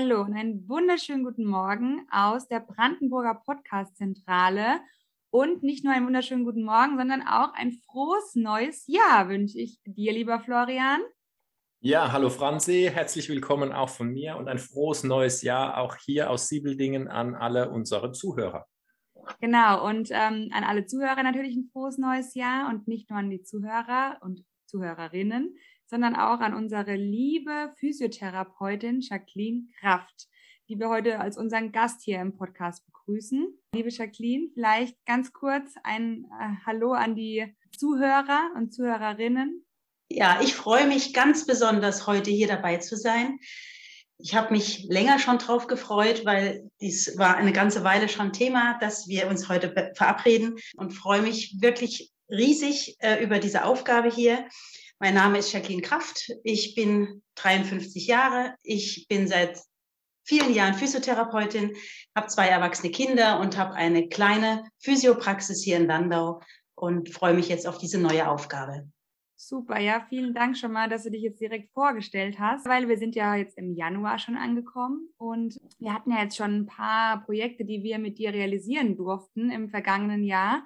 Hallo und einen wunderschönen guten Morgen aus der Brandenburger Podcast-Zentrale. Und nicht nur einen wunderschönen guten Morgen, sondern auch ein frohes neues Jahr wünsche ich dir, lieber Florian. Ja, hallo Franzi, herzlich willkommen auch von mir und ein frohes neues Jahr auch hier aus Siebeldingen an alle unsere Zuhörer. Genau, und ähm, an alle Zuhörer natürlich ein frohes neues Jahr und nicht nur an die Zuhörer und Zuhörerinnen, sondern auch an unsere liebe Physiotherapeutin Jacqueline Kraft, die wir heute als unseren Gast hier im Podcast begrüßen. Liebe Jacqueline, vielleicht ganz kurz ein äh, Hallo an die Zuhörer und Zuhörerinnen. Ja, ich freue mich ganz besonders, heute hier dabei zu sein. Ich habe mich länger schon drauf gefreut, weil dies war eine ganze Weile schon Thema, dass wir uns heute verabreden und freue mich wirklich riesig äh, über diese Aufgabe hier. Mein Name ist Jacqueline Kraft. Ich bin 53 Jahre. Ich bin seit vielen Jahren Physiotherapeutin, habe zwei erwachsene Kinder und habe eine kleine Physiopraxis hier in Landau und freue mich jetzt auf diese neue Aufgabe. Super, ja, vielen Dank schon mal, dass du dich jetzt direkt vorgestellt hast, weil wir sind ja jetzt im Januar schon angekommen und wir hatten ja jetzt schon ein paar Projekte, die wir mit dir realisieren durften im vergangenen Jahr.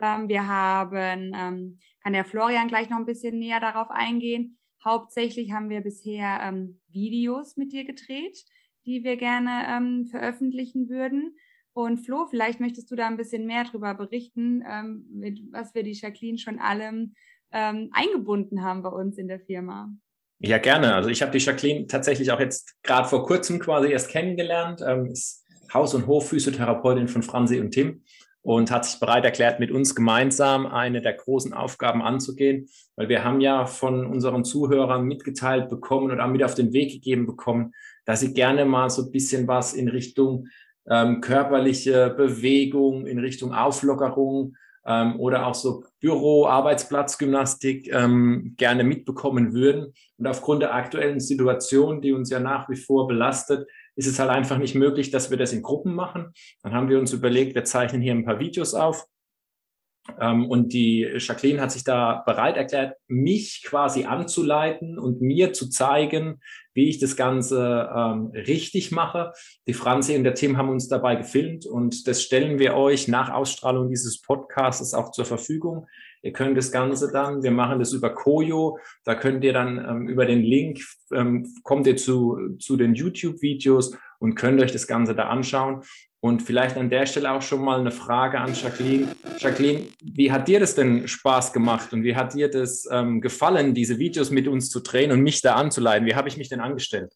Ähm, wir haben, ähm, kann der Florian gleich noch ein bisschen näher darauf eingehen. Hauptsächlich haben wir bisher ähm, Videos mit dir gedreht, die wir gerne ähm, veröffentlichen würden. Und Flo, vielleicht möchtest du da ein bisschen mehr darüber berichten, ähm, mit was wir die Jacqueline schon allem ähm, eingebunden haben bei uns in der Firma. Ja, gerne. Also ich habe die Jacqueline tatsächlich auch jetzt gerade vor kurzem quasi erst kennengelernt. Ähm, ist Haus- und Hofphysiotherapeutin von Franzi und Tim und hat sich bereit erklärt, mit uns gemeinsam eine der großen Aufgaben anzugehen, weil wir haben ja von unseren Zuhörern mitgeteilt bekommen und auch mit auf den Weg gegeben bekommen, dass sie gerne mal so ein bisschen was in Richtung ähm, körperliche Bewegung, in Richtung Auflockerung ähm, oder auch so Büro, Arbeitsplatzgymnastik ähm, gerne mitbekommen würden. Und aufgrund der aktuellen Situation, die uns ja nach wie vor belastet, ist es halt einfach nicht möglich, dass wir das in Gruppen machen. Dann haben wir uns überlegt, wir zeichnen hier ein paar Videos auf. Ähm, und die Jacqueline hat sich da bereit erklärt, mich quasi anzuleiten und mir zu zeigen, wie ich das Ganze ähm, richtig mache. Die Franzi und der Tim haben uns dabei gefilmt und das stellen wir euch nach Ausstrahlung dieses Podcasts auch zur Verfügung. Ihr könnt das Ganze dann, wir machen das über Koyo, da könnt ihr dann ähm, über den Link, ähm, kommt ihr zu, zu den YouTube-Videos und könnt euch das Ganze da anschauen. Und vielleicht an der Stelle auch schon mal eine Frage an Jacqueline. Jacqueline, wie hat dir das denn Spaß gemacht und wie hat dir das ähm, gefallen, diese Videos mit uns zu drehen und mich da anzuleiten? Wie habe ich mich denn angestellt?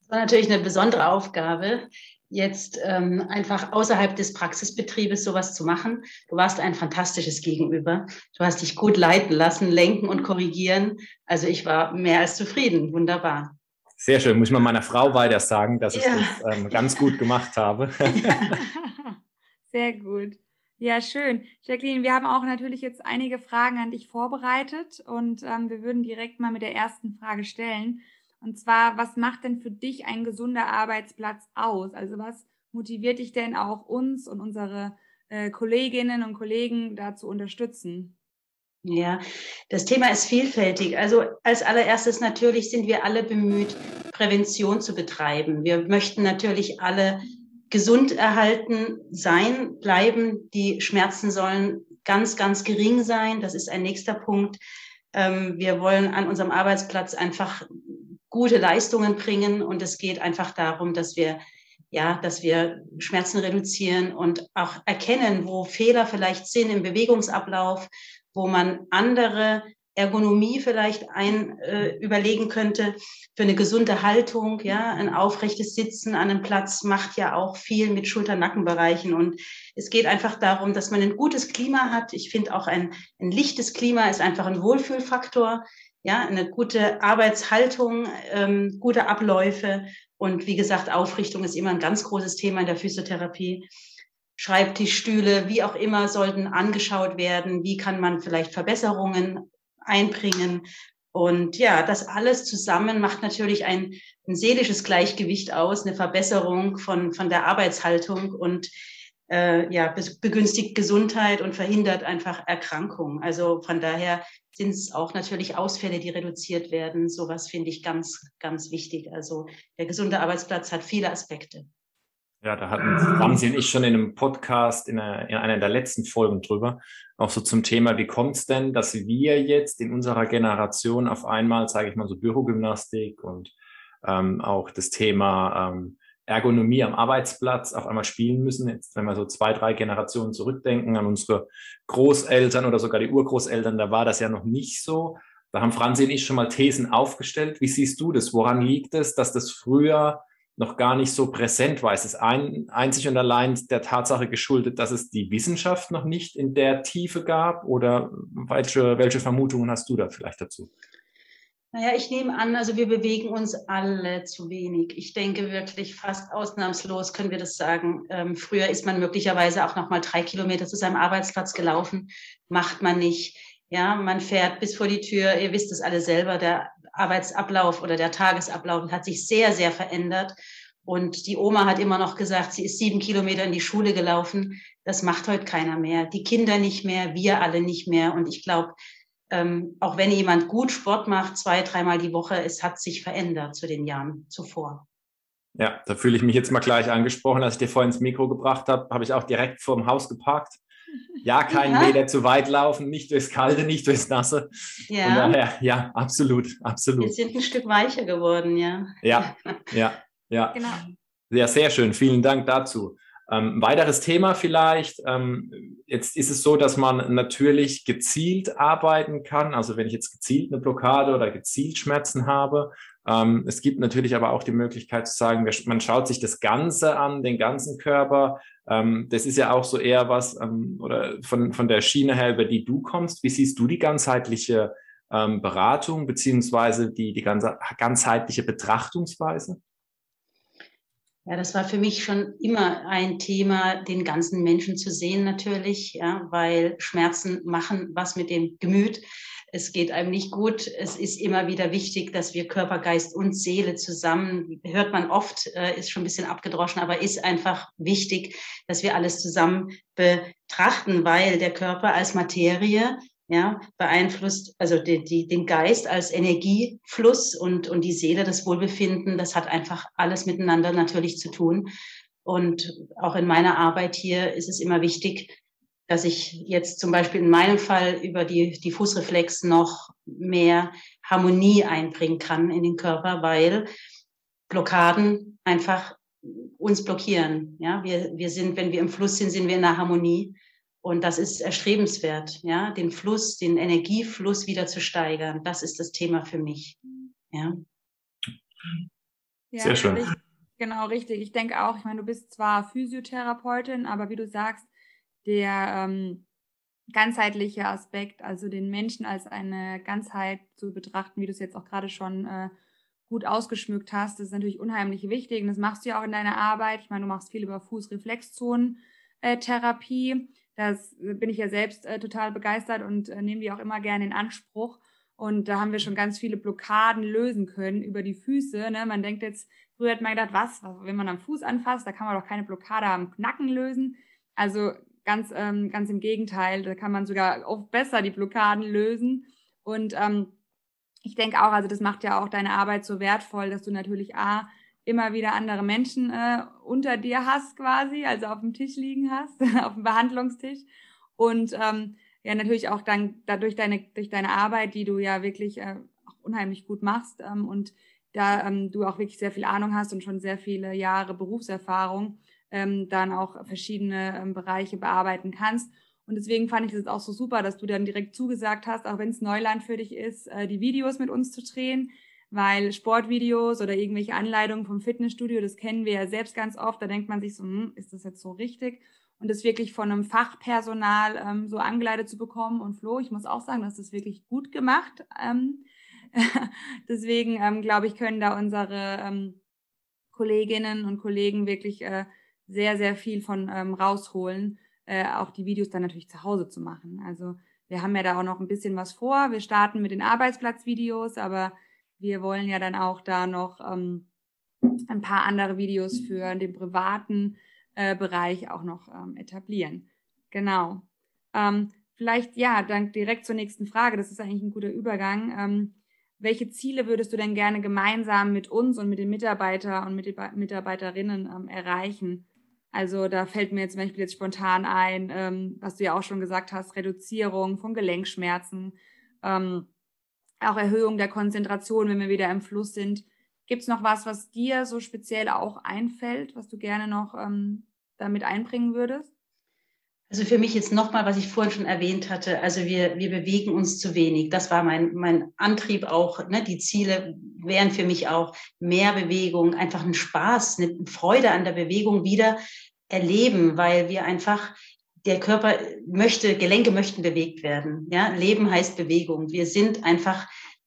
Das war natürlich eine besondere Aufgabe jetzt ähm, einfach außerhalb des Praxisbetriebes sowas zu machen. Du warst ein fantastisches Gegenüber. Du hast dich gut leiten lassen, lenken und korrigieren. Also ich war mehr als zufrieden. Wunderbar. Sehr schön. Muss ich mal meiner Frau weiter sagen, dass ich ja. das ähm, ganz gut gemacht habe. Sehr gut. Ja, schön. Jacqueline, wir haben auch natürlich jetzt einige Fragen an dich vorbereitet und ähm, wir würden direkt mal mit der ersten Frage stellen. Und zwar, was macht denn für dich ein gesunder Arbeitsplatz aus? Also was motiviert dich denn auch uns und unsere äh, Kolleginnen und Kollegen da zu unterstützen? Ja, das Thema ist vielfältig. Also als allererstes natürlich sind wir alle bemüht, Prävention zu betreiben. Wir möchten natürlich alle gesund erhalten sein, bleiben. Die Schmerzen sollen ganz, ganz gering sein. Das ist ein nächster Punkt. Ähm, wir wollen an unserem Arbeitsplatz einfach gute Leistungen bringen. Und es geht einfach darum, dass wir ja, dass wir Schmerzen reduzieren und auch erkennen, wo Fehler vielleicht sind im Bewegungsablauf, wo man andere Ergonomie vielleicht ein äh, überlegen könnte für eine gesunde Haltung, ja, ein aufrechtes Sitzen an einem Platz macht ja auch viel mit Schulter-Nackenbereichen und es geht einfach darum, dass man ein gutes Klima hat. Ich finde auch ein, ein lichtes Klima ist einfach ein Wohlfühlfaktor ja, eine gute Arbeitshaltung, ähm, gute Abläufe und wie gesagt, Aufrichtung ist immer ein ganz großes Thema in der Physiotherapie. Schreibtischstühle, wie auch immer, sollten angeschaut werden. Wie kann man vielleicht Verbesserungen einbringen? Und ja, das alles zusammen macht natürlich ein, ein seelisches Gleichgewicht aus, eine Verbesserung von, von der Arbeitshaltung. Und äh, ja, begünstigt Gesundheit und verhindert einfach Erkrankungen. Also von daher sind es auch natürlich Ausfälle, die reduziert werden. Sowas finde ich ganz, ganz wichtig. Also der gesunde Arbeitsplatz hat viele Aspekte. Ja, da hatten Ramsi und ich schon in einem Podcast, in einer, in einer der letzten Folgen drüber, auch so zum Thema, wie kommt es denn, dass wir jetzt in unserer Generation auf einmal, sage ich mal, so Bürogymnastik und ähm, auch das Thema ähm, Ergonomie am Arbeitsplatz auf einmal spielen müssen. Jetzt, wenn wir so zwei, drei Generationen zurückdenken an unsere Großeltern oder sogar die Urgroßeltern, da war das ja noch nicht so. Da haben Franzi und ich schon mal Thesen aufgestellt. Wie siehst du das? Woran liegt es, dass das früher noch gar nicht so präsent war? Ist es ein, einzig und allein der Tatsache geschuldet, dass es die Wissenschaft noch nicht in der Tiefe gab? Oder welche, welche Vermutungen hast du da vielleicht dazu? Naja, ich nehme an, also wir bewegen uns alle zu wenig. Ich denke wirklich fast ausnahmslos können wir das sagen. Ähm, früher ist man möglicherweise auch noch mal drei Kilometer zu seinem Arbeitsplatz gelaufen. Macht man nicht. Ja, man fährt bis vor die Tür. Ihr wisst es alle selber. Der Arbeitsablauf oder der Tagesablauf hat sich sehr, sehr verändert. Und die Oma hat immer noch gesagt, sie ist sieben Kilometer in die Schule gelaufen. Das macht heute keiner mehr. Die Kinder nicht mehr, wir alle nicht mehr. Und ich glaube, ähm, auch wenn jemand gut Sport macht, zwei, dreimal die Woche, es hat sich verändert zu den Jahren zuvor. Ja, da fühle ich mich jetzt mal gleich angesprochen. Als ich dir vorhin ins Mikro gebracht habe, habe ich auch direkt vor dem Haus geparkt. Ja, keinen ja. Meter zu weit laufen, nicht durchs Kalte, nicht durchs Nasse. Ja. Von daher, ja, absolut, absolut. Wir sind ein Stück weicher geworden, ja. Ja, ja, ja. Genau. Ja, sehr schön. Vielen Dank dazu. Ähm, weiteres Thema vielleicht. Ähm, jetzt ist es so, dass man natürlich gezielt arbeiten kann. Also wenn ich jetzt gezielt eine Blockade oder gezielt Schmerzen habe. Ähm, es gibt natürlich aber auch die Möglichkeit zu sagen, man schaut sich das Ganze an, den ganzen Körper. Ähm, das ist ja auch so eher was ähm, oder von, von der Schiene her, über die du kommst. Wie siehst du die ganzheitliche ähm, Beratung beziehungsweise die, die ganze, ganzheitliche Betrachtungsweise? Ja, das war für mich schon immer ein Thema, den ganzen Menschen zu sehen natürlich, ja, weil Schmerzen machen was mit dem Gemüt. Es geht einem nicht gut. Es ist immer wieder wichtig, dass wir Körper, Geist und Seele zusammen, hört man oft, äh, ist schon ein bisschen abgedroschen, aber ist einfach wichtig, dass wir alles zusammen betrachten, weil der Körper als Materie ja, beeinflusst, also die, die, den Geist als Energiefluss und, und die Seele, das Wohlbefinden, das hat einfach alles miteinander natürlich zu tun. Und auch in meiner Arbeit hier ist es immer wichtig, dass ich jetzt zum Beispiel in meinem Fall über die, die Fußreflex noch mehr Harmonie einbringen kann in den Körper, weil Blockaden einfach uns blockieren. Ja, wir, wir sind, wenn wir im Fluss sind, sind wir in der Harmonie. Und das ist erstrebenswert, ja, den Fluss, den Energiefluss wieder zu steigern. Das ist das Thema für mich. Ja. ja Sehr schön. Ich, genau, richtig. Ich denke auch, ich meine, du bist zwar Physiotherapeutin, aber wie du sagst, der ähm, ganzheitliche Aspekt, also den Menschen als eine Ganzheit zu betrachten, wie du es jetzt auch gerade schon äh, gut ausgeschmückt hast, das ist natürlich unheimlich wichtig. Und das machst du ja auch in deiner Arbeit. Ich meine, du machst viel über Fußreflexzonen-Therapie. Äh, das bin ich ja selbst äh, total begeistert und äh, nehme die auch immer gerne in Anspruch. Und da haben wir schon ganz viele Blockaden lösen können über die Füße. Ne? Man denkt jetzt, früher hat man gedacht, was, wenn man am Fuß anfasst, da kann man doch keine Blockade am Knacken lösen. Also ganz, ähm, ganz im Gegenteil, da kann man sogar oft besser die Blockaden lösen. Und ähm, ich denke auch, also das macht ja auch deine Arbeit so wertvoll, dass du natürlich A, immer wieder andere Menschen äh, unter dir hast quasi, also auf dem Tisch liegen hast, auf dem Behandlungstisch. Und ähm, ja, natürlich auch dann dadurch deine, durch deine Arbeit, die du ja wirklich äh, auch unheimlich gut machst ähm, und da ähm, du auch wirklich sehr viel Ahnung hast und schon sehr viele Jahre Berufserfahrung, ähm, dann auch verschiedene ähm, Bereiche bearbeiten kannst. Und deswegen fand ich es auch so super, dass du dann direkt zugesagt hast, auch wenn es Neuland für dich ist, äh, die Videos mit uns zu drehen weil Sportvideos oder irgendwelche Anleitungen vom Fitnessstudio, das kennen wir ja selbst ganz oft, da denkt man sich so, hm, ist das jetzt so richtig? Und das wirklich von einem Fachpersonal ähm, so angeleitet zu bekommen. Und Flo, ich muss auch sagen, das ist wirklich gut gemacht. Ähm, deswegen ähm, glaube ich, können da unsere ähm, Kolleginnen und Kollegen wirklich äh, sehr, sehr viel von ähm, rausholen, äh, auch die Videos dann natürlich zu Hause zu machen. Also wir haben ja da auch noch ein bisschen was vor. Wir starten mit den Arbeitsplatzvideos, aber wir wollen ja dann auch da noch ähm, ein paar andere Videos für den privaten äh, Bereich auch noch ähm, etablieren. Genau. Ähm, vielleicht, ja, dann direkt zur nächsten Frage. Das ist eigentlich ein guter Übergang. Ähm, welche Ziele würdest du denn gerne gemeinsam mit uns und mit den Mitarbeitern und mit den Mitarbeiterinnen ähm, erreichen? Also da fällt mir zum Beispiel jetzt spontan ein, ähm, was du ja auch schon gesagt hast, Reduzierung von Gelenkschmerzen, ähm, auch Erhöhung der Konzentration, wenn wir wieder im Fluss sind. Gibt es noch was, was dir so speziell auch einfällt, was du gerne noch ähm, damit einbringen würdest? Also für mich jetzt nochmal, was ich vorhin schon erwähnt hatte, also wir, wir bewegen uns zu wenig. Das war mein, mein Antrieb auch. Ne? Die Ziele wären für mich auch mehr Bewegung, einfach ein Spaß, eine Freude an der Bewegung wieder erleben, weil wir einfach, der Körper möchte, Gelenke möchten bewegt werden. Ja? Leben heißt Bewegung. Wir sind einfach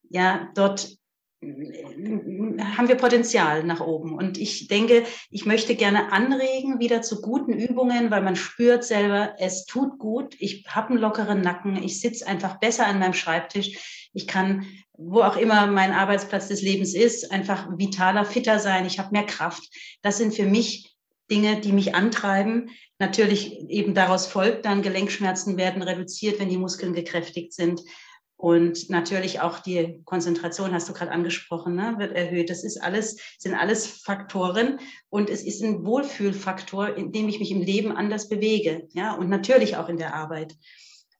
ja dort haben wir Potenzial nach oben. Und ich denke, ich möchte gerne anregen wieder zu guten Übungen, weil man spürt selber, es tut gut. Ich habe einen lockeren Nacken. Ich sitze einfach besser an meinem Schreibtisch. Ich kann, wo auch immer mein Arbeitsplatz des Lebens ist, einfach vitaler, fitter sein. Ich habe mehr Kraft. Das sind für mich Dinge, die mich antreiben. Natürlich eben daraus folgt dann, Gelenkschmerzen werden reduziert, wenn die Muskeln gekräftigt sind. Und natürlich auch die Konzentration, hast du gerade angesprochen, ne, wird erhöht. Das ist alles, sind alles Faktoren und es ist ein Wohlfühlfaktor, in dem ich mich im Leben anders bewege. Ja, und natürlich auch in der Arbeit.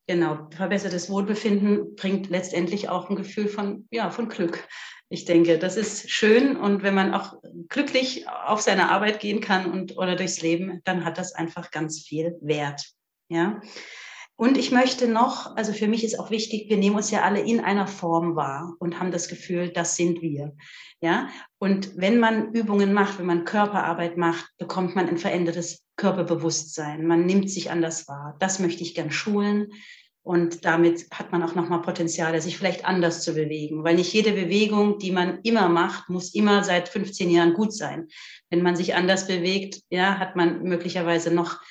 Genau. Verbessertes Wohlbefinden bringt letztendlich auch ein Gefühl von, ja, von Glück. Ich denke, das ist schön. Und wenn man auch glücklich auf seine Arbeit gehen kann und, oder durchs Leben, dann hat das einfach ganz viel Wert. Ja. Und ich möchte noch, also für mich ist auch wichtig, wir nehmen uns ja alle in einer Form wahr und haben das Gefühl, das sind wir. Ja, und wenn man Übungen macht, wenn man Körperarbeit macht, bekommt man ein verändertes Körperbewusstsein. Man nimmt sich anders wahr. Das möchte ich gern schulen. Und damit hat man auch nochmal Potenzial, sich vielleicht anders zu bewegen. Weil nicht jede Bewegung, die man immer macht, muss immer seit 15 Jahren gut sein. Wenn man sich anders bewegt, ja, hat man möglicherweise noch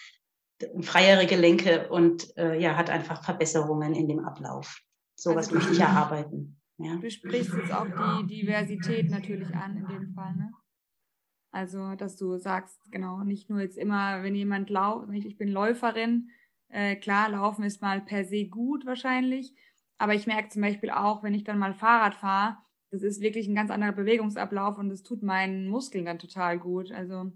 freiere Gelenke und äh, ja, hat einfach Verbesserungen in dem Ablauf. Sowas also, möchte ich erarbeiten. Ja. Du sprichst jetzt auch die Diversität natürlich an in dem Fall, ne? Also, dass du sagst, genau, nicht nur jetzt immer, wenn jemand lauft, ich bin Läuferin, äh, klar, Laufen ist mal per se gut wahrscheinlich, aber ich merke zum Beispiel auch, wenn ich dann mal Fahrrad fahre, das ist wirklich ein ganz anderer Bewegungsablauf und das tut meinen Muskeln dann total gut. Also,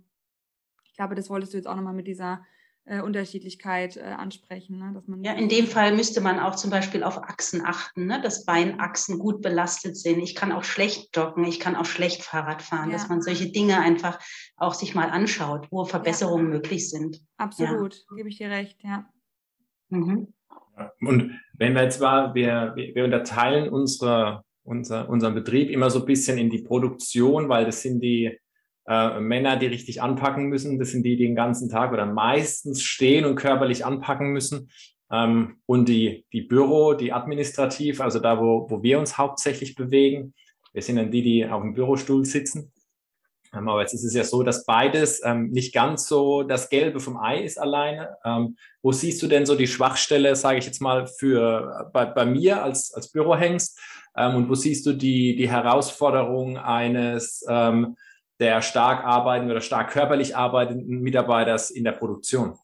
ich glaube, das wolltest du jetzt auch nochmal mit dieser äh, Unterschiedlichkeit äh, ansprechen. Ne? Dass man ja, in dem Fall müsste man auch zum Beispiel auf Achsen achten, ne? dass Beinachsen gut belastet sind. Ich kann auch schlecht joggen, ich kann auch schlecht Fahrrad fahren, ja. dass man solche Dinge einfach auch sich mal anschaut, wo Verbesserungen ja. möglich sind. Absolut, ja. gebe ich dir recht, ja. Mhm. Und wenn wir jetzt mal, wir, wir unterteilen unsere, unser, unseren Betrieb immer so ein bisschen in die Produktion, weil das sind die äh, Männer, die richtig anpacken müssen. Das sind die, die den ganzen Tag oder meistens stehen und körperlich anpacken müssen. Ähm, und die, die Büro, die administrativ, also da, wo, wo wir uns hauptsächlich bewegen. Wir sind dann die, die auf dem Bürostuhl sitzen. Ähm, aber jetzt ist es ja so, dass beides ähm, nicht ganz so das Gelbe vom Ei ist alleine. Ähm, wo siehst du denn so die Schwachstelle, sage ich jetzt mal, für bei, bei mir als, als Bürohengst? Ähm, und wo siehst du die, die Herausforderung eines ähm, der stark arbeitenden oder stark körperlich arbeitenden Mitarbeiters in der Produktion?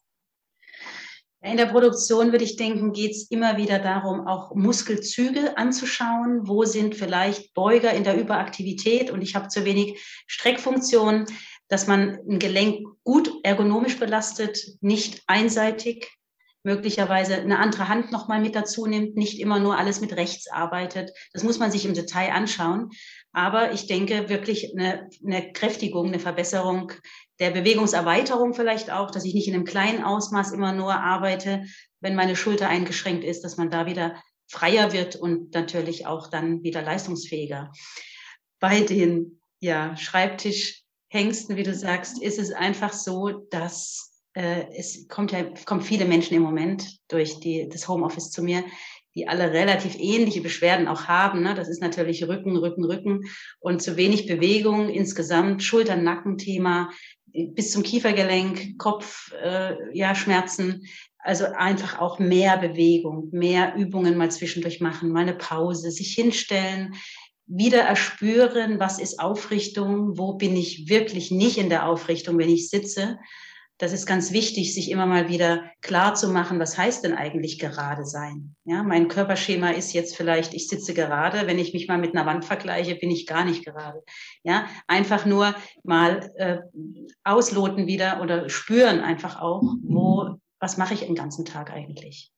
In der Produktion würde ich denken, geht es immer wieder darum, auch Muskelzüge anzuschauen. Wo sind vielleicht Beuger in der Überaktivität und ich habe zu wenig Streckfunktion, dass man ein Gelenk gut ergonomisch belastet, nicht einseitig, möglicherweise eine andere Hand nochmal mit dazu nimmt, nicht immer nur alles mit rechts arbeitet. Das muss man sich im Detail anschauen. Aber ich denke wirklich eine, eine Kräftigung, eine Verbesserung der Bewegungserweiterung vielleicht auch, dass ich nicht in einem kleinen Ausmaß immer nur arbeite, wenn meine Schulter eingeschränkt ist, dass man da wieder freier wird und natürlich auch dann wieder leistungsfähiger. Bei den ja, Schreibtischhengsten, wie du sagst, ist es einfach so, dass äh, es kommt ja kommen viele Menschen im Moment durch die, das Homeoffice zu mir, die alle relativ ähnliche Beschwerden auch haben. Ne? Das ist natürlich Rücken, Rücken, Rücken und zu wenig Bewegung insgesamt, Schulter-Nacken-Thema bis zum Kiefergelenk, Kopf, äh, ja, Schmerzen. Also einfach auch mehr Bewegung, mehr Übungen mal zwischendurch machen, mal eine Pause, sich hinstellen, wieder erspüren, was ist Aufrichtung, wo bin ich wirklich nicht in der Aufrichtung, wenn ich sitze das ist ganz wichtig, sich immer mal wieder klar zu machen, was heißt denn eigentlich gerade sein? Ja, mein Körperschema ist jetzt vielleicht, ich sitze gerade, wenn ich mich mal mit einer Wand vergleiche, bin ich gar nicht gerade. Ja, einfach nur mal äh, ausloten wieder oder spüren einfach auch, wo, was mache ich den ganzen Tag eigentlich?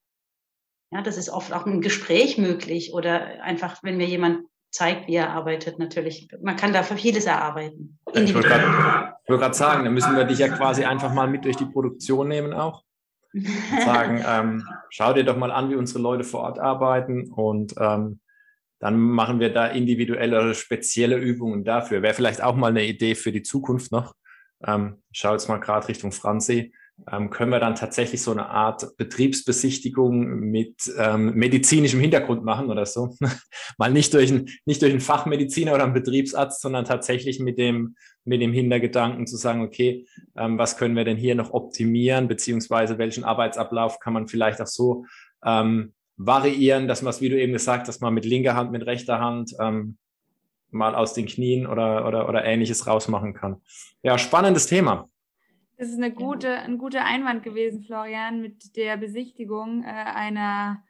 Ja, das ist oft auch ein Gespräch möglich oder einfach, wenn mir jemand zeigt, wie er arbeitet, natürlich. Man kann dafür vieles erarbeiten. Ich wollte gerade sagen, da müssen wir dich ja quasi einfach mal mit durch die Produktion nehmen auch. Und sagen, ähm, schau dir doch mal an, wie unsere Leute vor Ort arbeiten und ähm, dann machen wir da individuelle oder spezielle Übungen dafür. Wäre vielleicht auch mal eine Idee für die Zukunft noch. Ähm, schau jetzt mal gerade Richtung Franzi können wir dann tatsächlich so eine Art Betriebsbesichtigung mit ähm, medizinischem Hintergrund machen oder so. Mal nicht durch, ein, nicht durch einen Fachmediziner oder einen Betriebsarzt, sondern tatsächlich mit dem, mit dem Hintergedanken zu sagen, okay, ähm, was können wir denn hier noch optimieren, beziehungsweise welchen Arbeitsablauf kann man vielleicht auch so ähm, variieren, dass man es, wie du eben gesagt hast, mal mit linker Hand, mit rechter Hand ähm, mal aus den Knien oder, oder, oder ähnliches rausmachen kann. Ja, spannendes Thema. Das ist eine gute, ein guter Einwand gewesen, Florian, mit der Besichtigung äh, einer,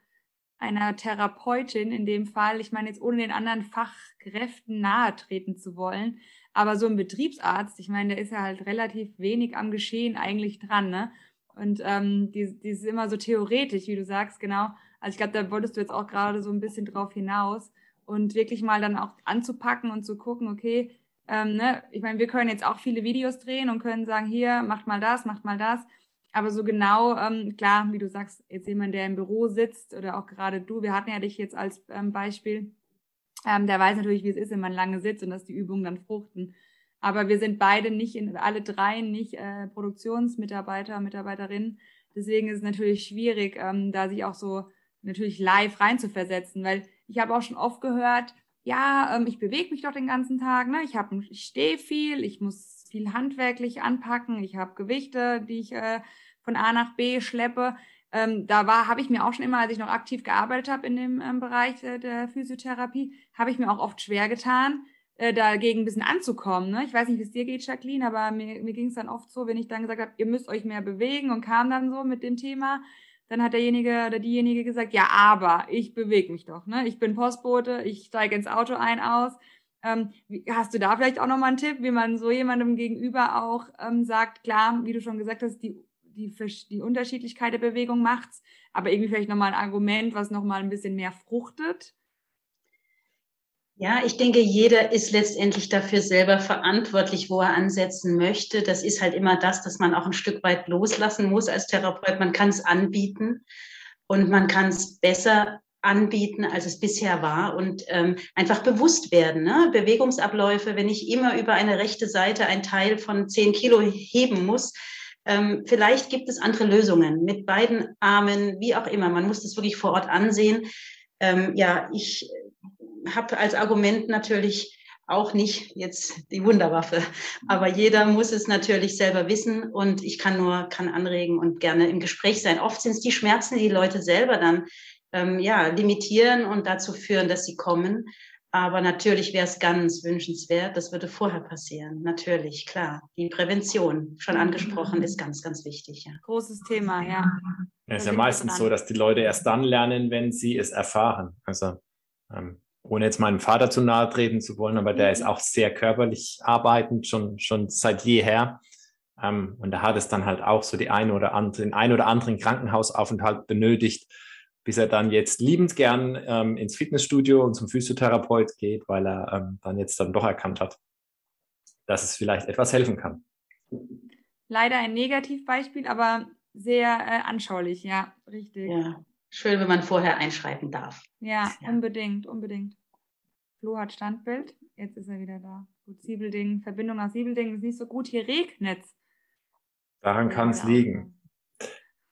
einer Therapeutin in dem Fall. Ich meine, jetzt ohne den anderen Fachkräften nahe treten zu wollen. Aber so ein Betriebsarzt, ich meine, der ist ja halt relativ wenig am Geschehen eigentlich dran, ne? Und ähm, die, die ist immer so theoretisch, wie du sagst, genau. Also ich glaube, da wolltest du jetzt auch gerade so ein bisschen drauf hinaus und wirklich mal dann auch anzupacken und zu gucken, okay, ähm, ne? Ich meine, wir können jetzt auch viele Videos drehen und können sagen, hier, macht mal das, macht mal das. Aber so genau, ähm, klar, wie du sagst, jetzt jemand, der im Büro sitzt oder auch gerade du, wir hatten ja dich jetzt als ähm, Beispiel, ähm, der weiß natürlich, wie es ist, wenn man lange sitzt und dass die Übungen dann fruchten. Aber wir sind beide nicht, in, alle drei nicht äh, Produktionsmitarbeiter, Mitarbeiterinnen. Deswegen ist es natürlich schwierig, ähm, da sich auch so natürlich live reinzuversetzen, weil ich habe auch schon oft gehört, ja, ähm, ich bewege mich doch den ganzen Tag, ne? Ich ich stehe viel, ich muss viel handwerklich anpacken, ich habe Gewichte, die ich äh, von A nach B schleppe. Ähm, da war, habe ich mir auch schon immer, als ich noch aktiv gearbeitet habe in dem ähm, Bereich äh, der Physiotherapie, habe ich mir auch oft schwer getan, äh, dagegen ein bisschen anzukommen. Ne? Ich weiß nicht, wie es dir geht, Jacqueline, aber mir, mir ging es dann oft so, wenn ich dann gesagt habe, ihr müsst euch mehr bewegen und kam dann so mit dem Thema, dann hat derjenige oder diejenige gesagt, ja, aber ich bewege mich doch. Ne? Ich bin Postbote, ich steige ins Auto ein, aus. Ähm, hast du da vielleicht auch nochmal einen Tipp, wie man so jemandem gegenüber auch ähm, sagt, klar, wie du schon gesagt hast, die, die, die Unterschiedlichkeit der Bewegung macht's, aber irgendwie vielleicht nochmal ein Argument, was nochmal ein bisschen mehr fruchtet? Ja, ich denke, jeder ist letztendlich dafür selber verantwortlich, wo er ansetzen möchte. Das ist halt immer das, dass man auch ein Stück weit loslassen muss als Therapeut. Man kann es anbieten und man kann es besser anbieten, als es bisher war und ähm, einfach bewusst werden. Ne? Bewegungsabläufe, wenn ich immer über eine rechte Seite ein Teil von zehn Kilo heben muss, ähm, vielleicht gibt es andere Lösungen mit beiden Armen, wie auch immer. Man muss das wirklich vor Ort ansehen. Ähm, ja, ich habe als Argument natürlich auch nicht jetzt die Wunderwaffe. Aber jeder muss es natürlich selber wissen und ich kann nur, kann anregen und gerne im Gespräch sein. Oft sind es die Schmerzen, die, die Leute selber dann ähm, ja, limitieren und dazu führen, dass sie kommen. Aber natürlich wäre es ganz wünschenswert, das würde vorher passieren. Natürlich, klar. Die Prävention, schon angesprochen, ist ganz, ganz wichtig. Ja. Großes Thema, ja. Es ist ja meistens so, dass die Leute erst dann lernen, wenn sie es erfahren. Also ähm, ohne jetzt meinem Vater zu nahe treten zu wollen, aber der mhm. ist auch sehr körperlich arbeitend, schon, schon seit jeher. Ähm, und da hat es dann halt auch so die eine oder andere, den ein oder anderen Krankenhausaufenthalt benötigt, bis er dann jetzt liebend gern ähm, ins Fitnessstudio und zum Physiotherapeut geht, weil er ähm, dann jetzt dann doch erkannt hat, dass es vielleicht etwas helfen kann. Leider ein Negativbeispiel, aber sehr äh, anschaulich, ja, richtig. Ja schön, wenn man vorher einschreiten darf. Ja, ja, unbedingt, unbedingt. Flo hat Standbild. Jetzt ist er wieder da. Gut, Siebelding, Verbindung nach Siebelding ist nicht so gut. Hier regnet Daran kann es liegen.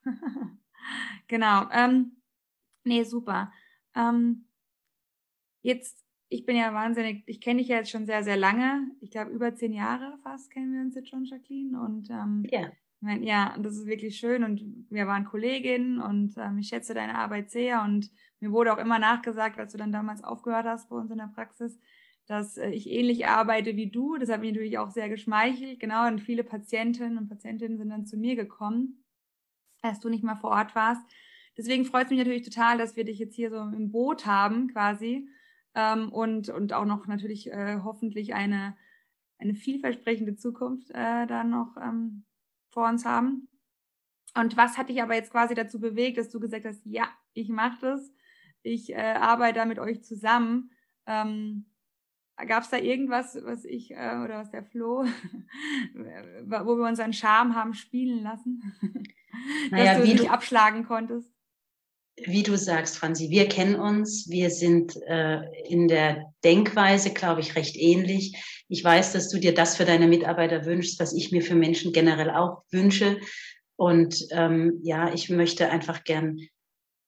genau. Ähm, nee, super. Ähm, jetzt, ich bin ja wahnsinnig, ich kenne dich ja jetzt schon sehr, sehr lange. Ich glaube, über zehn Jahre fast kennen wir uns jetzt schon, Jacqueline. Und ähm, ja. Ja, das ist wirklich schön und wir waren Kolleginnen und ähm, ich schätze deine Arbeit sehr und mir wurde auch immer nachgesagt, als du dann damals aufgehört hast bei uns in der Praxis, dass äh, ich ähnlich arbeite wie du. Das hat mich natürlich auch sehr geschmeichelt. Genau, und viele Patientinnen und Patientinnen sind dann zu mir gekommen, als du nicht mal vor Ort warst. Deswegen freut es mich natürlich total, dass wir dich jetzt hier so im Boot haben, quasi. Ähm, und, und auch noch natürlich äh, hoffentlich eine, eine vielversprechende Zukunft äh, dann noch ähm, vor uns haben. Und was hat dich aber jetzt quasi dazu bewegt, dass du gesagt hast, ja, ich mache das, ich äh, arbeite da mit euch zusammen. Ähm, Gab es da irgendwas, was ich äh, oder was der Flo, wo wir unseren Charme haben spielen lassen, naja, dass du dich du, abschlagen konntest? Wie du sagst, Franzi, wir kennen uns, wir sind äh, in der Denkweise, glaube ich, recht ähnlich. Ich weiß, dass du dir das für deine Mitarbeiter wünschst, was ich mir für Menschen generell auch wünsche. Und ähm, ja, ich möchte einfach gern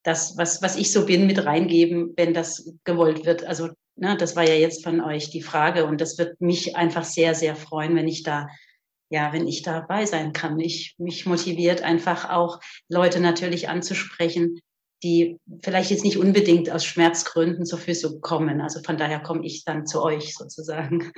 das, was, was ich so bin, mit reingeben, wenn das gewollt wird. Also, ne, das war ja jetzt von euch die Frage und das wird mich einfach sehr, sehr freuen, wenn ich da, ja, wenn ich dabei sein kann. Ich, mich motiviert einfach auch Leute natürlich anzusprechen, die vielleicht jetzt nicht unbedingt aus Schmerzgründen zur Physio kommen. Also von daher komme ich dann zu euch sozusagen.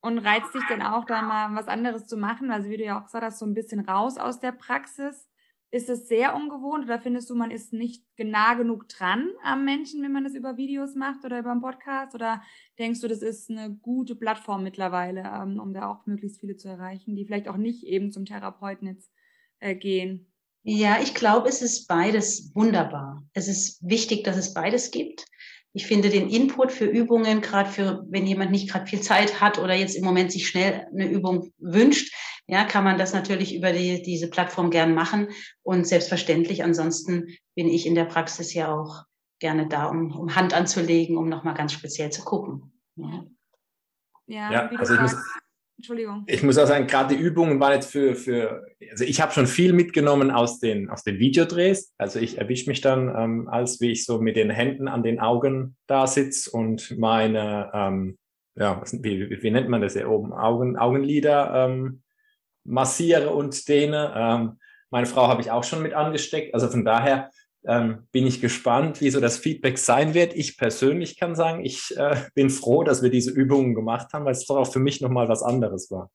Und reizt dich denn auch da mal was anderes zu machen? Also wie du ja auch gesagt hast, so ein bisschen raus aus der Praxis. Ist es sehr ungewohnt oder findest du, man ist nicht nah genug dran am Menschen, wenn man das über Videos macht oder über einen Podcast? Oder denkst du, das ist eine gute Plattform mittlerweile, ähm, um da auch möglichst viele zu erreichen, die vielleicht auch nicht eben zum Therapeuten jetzt äh, gehen? Ja, ich glaube, es ist beides wunderbar. Es ist wichtig, dass es beides gibt. Ich finde den Input für Übungen, gerade für, wenn jemand nicht gerade viel Zeit hat oder jetzt im Moment sich schnell eine Übung wünscht, ja, kann man das natürlich über die, diese Plattform gern machen. Und selbstverständlich, ansonsten bin ich in der Praxis ja auch gerne da, um, um Hand anzulegen, um nochmal ganz speziell zu gucken. Ja, ja, ja also ich muss, Entschuldigung. Ich muss auch sagen, gerade die Übungen waren jetzt für, für also ich habe schon viel mitgenommen aus den, aus den Videodrehs. Also ich erwische mich dann, ähm, als wie ich so mit den Händen an den Augen da sitze und meine, ähm, ja, wie, wie, wie nennt man das hier oben, Augen, Augenlider ähm, massiere und dehne. Ähm, meine Frau habe ich auch schon mit angesteckt. Also von daher ähm, bin ich gespannt, wie so das Feedback sein wird. Ich persönlich kann sagen, ich äh, bin froh, dass wir diese Übungen gemacht haben, weil es doch auch für mich nochmal was anderes war.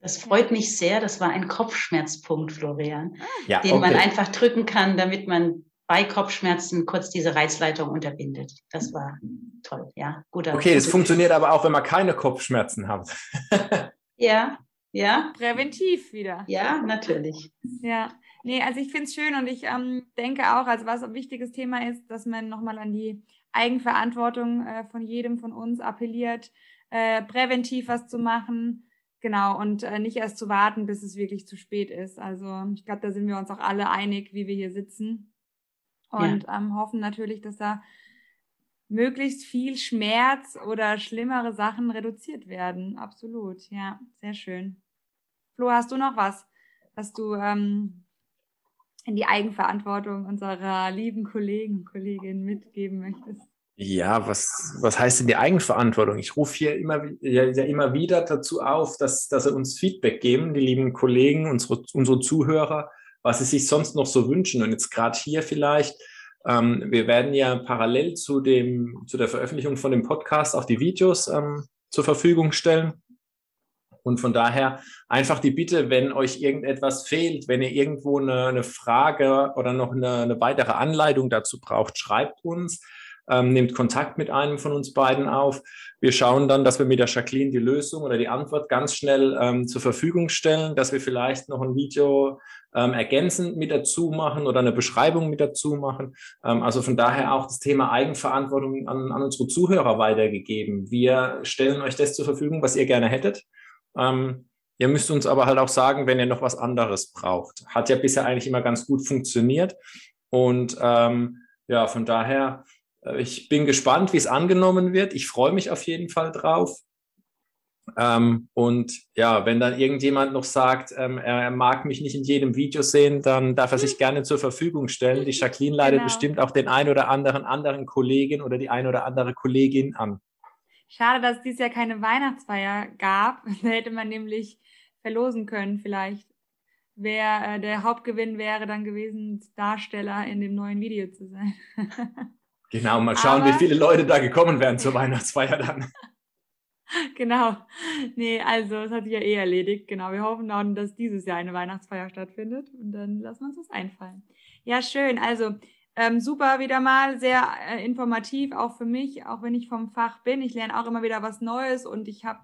Das freut mich sehr. Das war ein Kopfschmerzpunkt, Florian, ja, den okay. man einfach drücken kann, damit man bei Kopfschmerzen kurz diese Reizleitung unterbindet. Das war toll, ja. Guter, okay, das funktioniert aber auch, wenn man keine Kopfschmerzen hat. ja, ja. Präventiv wieder. Ja, natürlich. Ja. Nee, also ich finde es schön und ich ähm, denke auch, also was ein wichtiges Thema ist, dass man nochmal an die Eigenverantwortung äh, von jedem von uns appelliert, äh, präventiv was zu machen. Genau, und äh, nicht erst zu warten, bis es wirklich zu spät ist. Also ich glaube, da sind wir uns auch alle einig, wie wir hier sitzen. Und ja. ähm, hoffen natürlich, dass da möglichst viel Schmerz oder schlimmere Sachen reduziert werden. Absolut, ja, sehr schön. Flo, hast du noch was, was du ähm, in die Eigenverantwortung unserer lieben Kollegen und Kolleginnen mitgeben möchtest? Ja, was, was heißt denn die Eigenverantwortung? Ich rufe hier immer, ja, immer wieder dazu auf, dass, dass sie uns Feedback geben, die lieben Kollegen, unsere, unsere Zuhörer, was sie sich sonst noch so wünschen. Und jetzt gerade hier vielleicht, ähm, wir werden ja parallel zu, dem, zu der Veröffentlichung von dem Podcast auch die Videos ähm, zur Verfügung stellen. Und von daher einfach die Bitte, wenn euch irgendetwas fehlt, wenn ihr irgendwo eine, eine Frage oder noch eine, eine, weitere Anleitung dazu braucht, schreibt uns, ähm, nehmt Kontakt mit einem von uns beiden auf. Wir schauen dann, dass wir mit der Jacqueline die Lösung oder die Antwort ganz schnell ähm, zur Verfügung stellen, dass wir vielleicht noch ein Video ähm, ergänzend mit dazu machen oder eine Beschreibung mit dazu machen. Ähm, also von daher auch das Thema Eigenverantwortung an, an unsere Zuhörer weitergegeben. Wir stellen euch das zur Verfügung, was ihr gerne hättet. Ähm, ihr müsst uns aber halt auch sagen, wenn ihr noch was anderes braucht. Hat ja bisher eigentlich immer ganz gut funktioniert. Und ähm, ja, von daher, äh, ich bin gespannt, wie es angenommen wird. Ich freue mich auf jeden Fall drauf. Ähm, und ja, wenn dann irgendjemand noch sagt, ähm, er mag mich nicht in jedem Video sehen, dann darf er sich mhm. gerne zur Verfügung stellen. Die Jacqueline leitet genau. bestimmt auch den ein oder anderen anderen Kollegen oder die ein oder andere Kollegin an. Schade, dass es dieses Jahr keine Weihnachtsfeier gab. Da hätte man nämlich verlosen können, vielleicht, wer äh, der Hauptgewinn wäre dann gewesen, Darsteller in dem neuen Video zu sein. Genau, mal schauen, Aber, wie viele Leute da gekommen wären zur Weihnachtsfeier dann. Genau. Nee, also es hat sich ja eh erledigt. Genau, wir hoffen dann, dass dieses Jahr eine Weihnachtsfeier stattfindet und dann lassen wir uns das einfallen. Ja, schön. Also ähm, super wieder mal, sehr äh, informativ, auch für mich, auch wenn ich vom Fach bin. Ich lerne auch immer wieder was Neues und ich habe,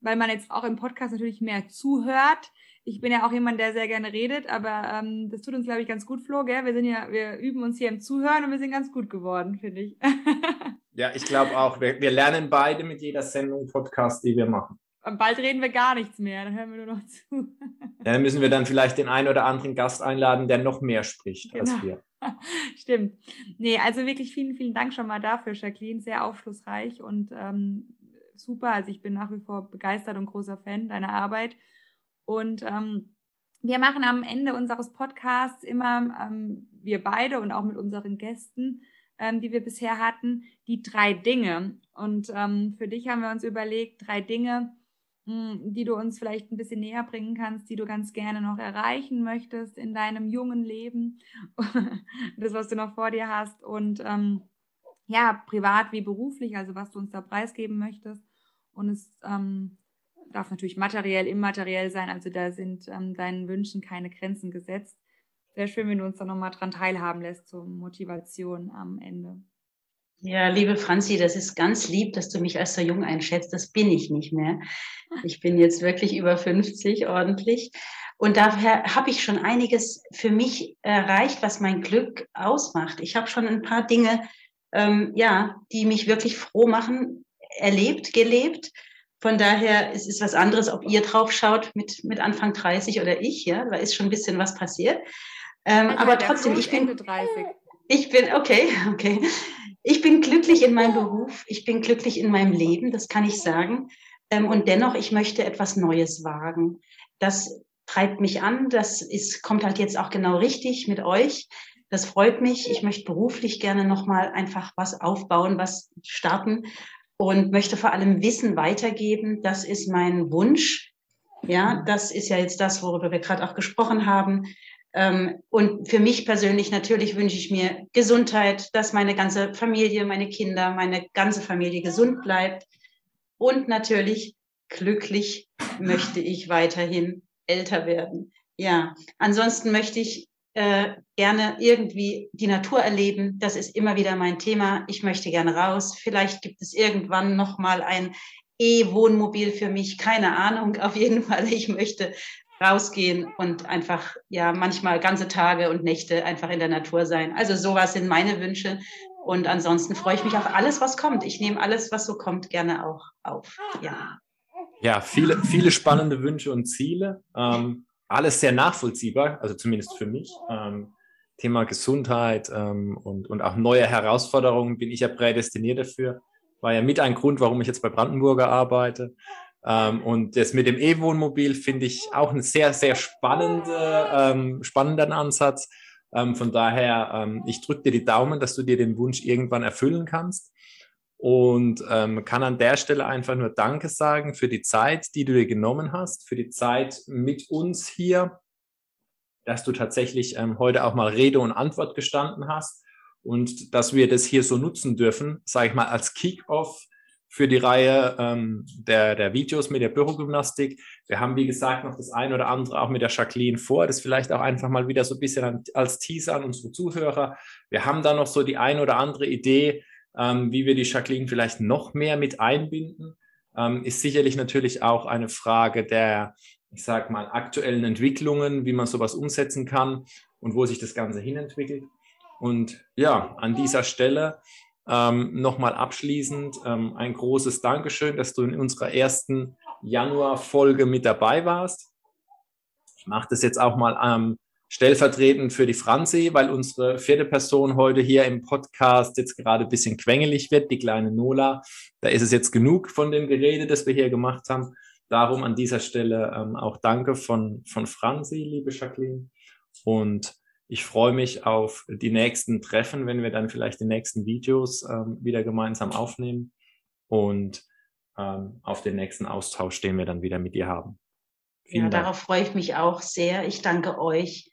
weil man jetzt auch im Podcast natürlich mehr zuhört. Ich bin ja auch jemand, der sehr gerne redet, aber ähm, das tut uns, glaube ich, ganz gut, Flo, gell? Wir sind ja, wir üben uns hier im Zuhören und wir sind ganz gut geworden, finde ich. ja, ich glaube auch. Wir, wir lernen beide mit jeder Sendung Podcast, die wir machen. Bald reden wir gar nichts mehr, dann hören wir nur noch zu. dann müssen wir dann vielleicht den einen oder anderen Gast einladen, der noch mehr spricht genau. als wir. Stimmt. Nee, also wirklich vielen, vielen Dank schon mal dafür, Jacqueline. Sehr aufschlussreich und ähm, super. Also ich bin nach wie vor begeistert und großer Fan deiner Arbeit. Und ähm, wir machen am Ende unseres Podcasts immer, ähm, wir beide und auch mit unseren Gästen, ähm, die wir bisher hatten, die drei Dinge. Und ähm, für dich haben wir uns überlegt, drei Dinge, die du uns vielleicht ein bisschen näher bringen kannst, die du ganz gerne noch erreichen möchtest in deinem jungen Leben, das, was du noch vor dir hast und ähm, ja, privat wie beruflich, also was du uns da preisgeben möchtest. Und es ähm, darf natürlich materiell, immateriell sein, also da sind ähm, deinen Wünschen keine Grenzen gesetzt. Sehr schön, wenn du uns da nochmal dran teilhaben lässt zur Motivation am Ende. Ja, liebe Franzi, das ist ganz lieb, dass du mich als so jung einschätzt. Das bin ich nicht mehr. Ich bin jetzt wirklich über 50 ordentlich. Und daher habe ich schon einiges für mich erreicht, was mein Glück ausmacht. Ich habe schon ein paar Dinge, ähm, ja, die mich wirklich froh machen, erlebt, gelebt. Von daher ist es was anderes, ob ihr drauf schaut mit, mit Anfang 30 oder ich, ja, da ist schon ein bisschen was passiert. Ähm, aber trotzdem, ich bin, 30. ich bin, okay, okay. Ich bin glücklich in meinem Beruf, ich bin glücklich in meinem Leben, das kann ich sagen. Ähm, und dennoch, ich möchte etwas Neues wagen. Das treibt mich an, das ist, kommt halt jetzt auch genau richtig mit euch. Das freut mich. Ich möchte beruflich gerne nochmal einfach was aufbauen, was starten und möchte vor allem Wissen weitergeben. Das ist mein Wunsch. Ja, das ist ja jetzt das, worüber wir gerade auch gesprochen haben. Ähm, und für mich persönlich natürlich wünsche ich mir Gesundheit, dass meine ganze Familie, meine Kinder, meine ganze Familie gesund bleibt. Und natürlich glücklich möchte ich weiterhin älter werden. Ja, ansonsten möchte ich äh, gerne irgendwie die Natur erleben. Das ist immer wieder mein Thema. Ich möchte gerne raus. Vielleicht gibt es irgendwann noch mal ein E-Wohnmobil für mich. Keine Ahnung. Auf jeden Fall. Ich möchte rausgehen und einfach, ja, manchmal ganze Tage und Nächte einfach in der Natur sein. Also sowas sind meine Wünsche. Und ansonsten freue ich mich auf alles, was kommt. Ich nehme alles, was so kommt, gerne auch auf. Ja. Ja, viele, viele spannende Wünsche und Ziele. Ähm, alles sehr nachvollziehbar, also zumindest für mich. Ähm, Thema Gesundheit ähm, und, und auch neue Herausforderungen bin ich ja prädestiniert dafür. War ja mit ein Grund, warum ich jetzt bei Brandenburger arbeite. Ähm, und das mit dem E-Wohnmobil finde ich auch einen sehr, sehr spannende, ähm, spannenden Ansatz. Ähm, von daher, ähm, ich drücke dir die Daumen, dass du dir den Wunsch irgendwann erfüllen kannst. Und ähm, kann an der Stelle einfach nur Danke sagen für die Zeit, die du dir genommen hast, für die Zeit mit uns hier, dass du tatsächlich ähm, heute auch mal Rede und Antwort gestanden hast und dass wir das hier so nutzen dürfen, sage ich mal, als Kick-off für die Reihe ähm, der, der Videos mit der Bürogymnastik. Wir haben, wie gesagt, noch das ein oder andere auch mit der Jacqueline vor. Das vielleicht auch einfach mal wieder so ein bisschen als Teaser an unsere Zuhörer. Wir haben da noch so die ein oder andere Idee, ähm, wie wir die Jacqueline vielleicht noch mehr mit einbinden. Ähm, ist sicherlich natürlich auch eine Frage der, ich sag mal, aktuellen Entwicklungen, wie man sowas umsetzen kann und wo sich das Ganze hinentwickelt. Und ja, an dieser Stelle ähm, Nochmal abschließend ähm, ein großes Dankeschön, dass du in unserer ersten Januar-Folge mit dabei warst. Ich mache das jetzt auch mal ähm, stellvertretend für die Franzi, weil unsere vierte Person heute hier im Podcast jetzt gerade ein bisschen quengelig wird, die kleine Nola. Da ist es jetzt genug von dem Gerede, das wir hier gemacht haben. Darum an dieser Stelle ähm, auch Danke von, von Franzi, liebe Jacqueline. Und ich freue mich auf die nächsten Treffen, wenn wir dann vielleicht die nächsten Videos ähm, wieder gemeinsam aufnehmen und ähm, auf den nächsten Austausch, den wir dann wieder mit dir haben. Vielen ja, Dank. darauf freue ich mich auch sehr. Ich danke euch.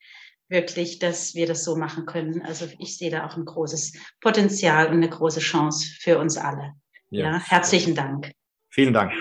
wirklich, dass wir das so machen können. Also ich sehe da auch ein großes Potenzial und eine große Chance für uns alle. Ja, ja herzlichen Dank. Vielen Dank.